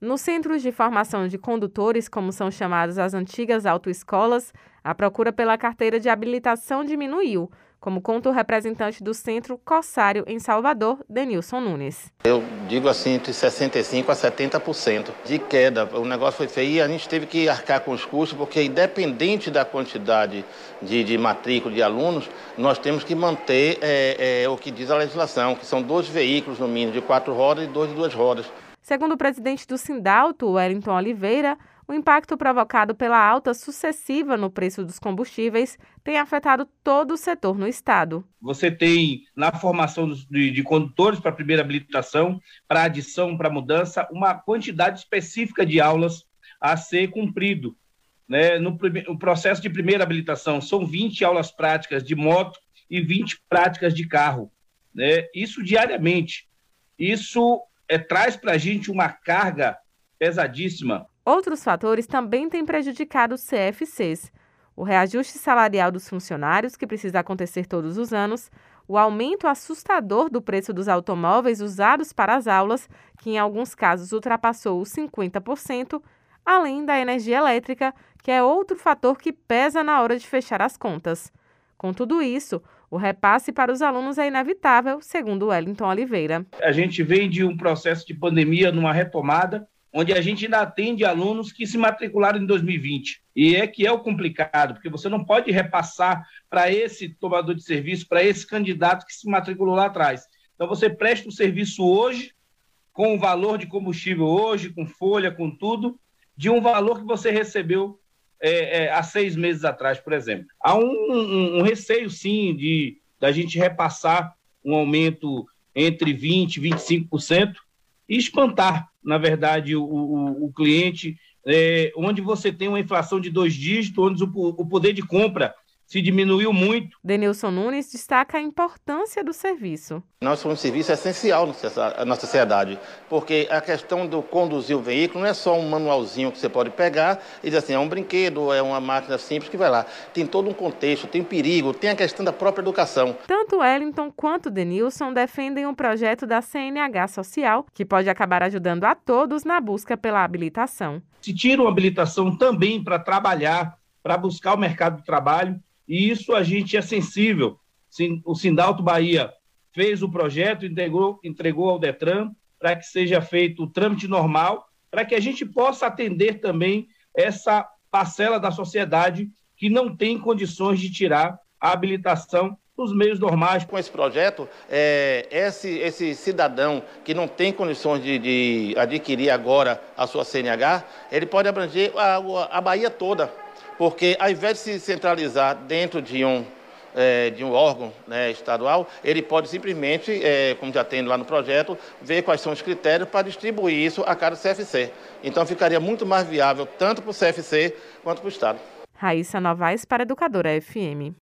Nos centros de formação de condutores, como são chamadas as antigas autoescolas, a procura pela carteira de habilitação diminuiu, como conta o representante do Centro Corsário em Salvador, Denilson Nunes. Eu digo assim, entre 65% a 70% de queda. O negócio foi feio e a gente teve que arcar com os custos, porque independente da quantidade de, de matrícula de alunos, nós temos que manter é, é, o que diz a legislação, que são dois veículos no mínimo de quatro rodas e dois de duas rodas. Segundo o presidente do Sindalto, Wellington Oliveira, o impacto provocado pela alta sucessiva no preço dos combustíveis tem afetado todo o setor no estado. Você tem na formação de, de condutores para primeira habilitação, para adição, para mudança, uma quantidade específica de aulas a ser cumprido. Né? No, no processo de primeira habilitação, são 20 aulas práticas de moto e 20 práticas de carro. Né? Isso diariamente. Isso é, traz para a gente uma carga pesadíssima. Outros fatores também têm prejudicado os CFCs. O reajuste salarial dos funcionários, que precisa acontecer todos os anos, o aumento assustador do preço dos automóveis usados para as aulas, que em alguns casos ultrapassou os 50%, além da energia elétrica, que é outro fator que pesa na hora de fechar as contas. Com tudo isso, o repasse para os alunos é inevitável, segundo Wellington Oliveira. A gente vem de um processo de pandemia numa retomada onde a gente ainda atende alunos que se matricularam em 2020. E é que é o complicado, porque você não pode repassar para esse tomador de serviço, para esse candidato que se matriculou lá atrás. Então você presta o serviço hoje, com o valor de combustível hoje, com folha, com tudo, de um valor que você recebeu é, é, há seis meses atrás, por exemplo. Há um, um, um receio, sim, de da gente repassar um aumento entre 20% e 25%, e espantar, na verdade, o, o, o cliente, é, onde você tem uma inflação de dois dígitos, onde o, o poder de compra se diminuiu muito. Denilson Nunes destaca a importância do serviço. Nós somos um serviço essencial na sociedade, porque a questão do conduzir o veículo não é só um manualzinho que você pode pegar e dizer assim, é um brinquedo, é uma máquina simples que vai lá. Tem todo um contexto, tem perigo, tem a questão da própria educação. Tanto Wellington quanto Denilson defendem um projeto da CNH Social, que pode acabar ajudando a todos na busca pela habilitação. Se tira uma habilitação também para trabalhar, para buscar o mercado de trabalho, e isso a gente é sensível. O Sindalto Bahia fez o projeto, entregou, entregou ao Detran para que seja feito o trâmite normal, para que a gente possa atender também essa parcela da sociedade que não tem condições de tirar a habilitação nos meios normais. Com esse projeto, é, esse, esse cidadão que não tem condições de, de, adquirir agora a sua CNH, ele pode abranger a, a Bahia toda porque ao invés de se centralizar dentro de um, é, de um órgão né, estadual, ele pode simplesmente, é, como já tem lá no projeto, ver quais são os critérios para distribuir isso a cada CFC. Então ficaria muito mais viável tanto para o CFC quanto para o Estado. Raíssa Novaes para Educadora FM.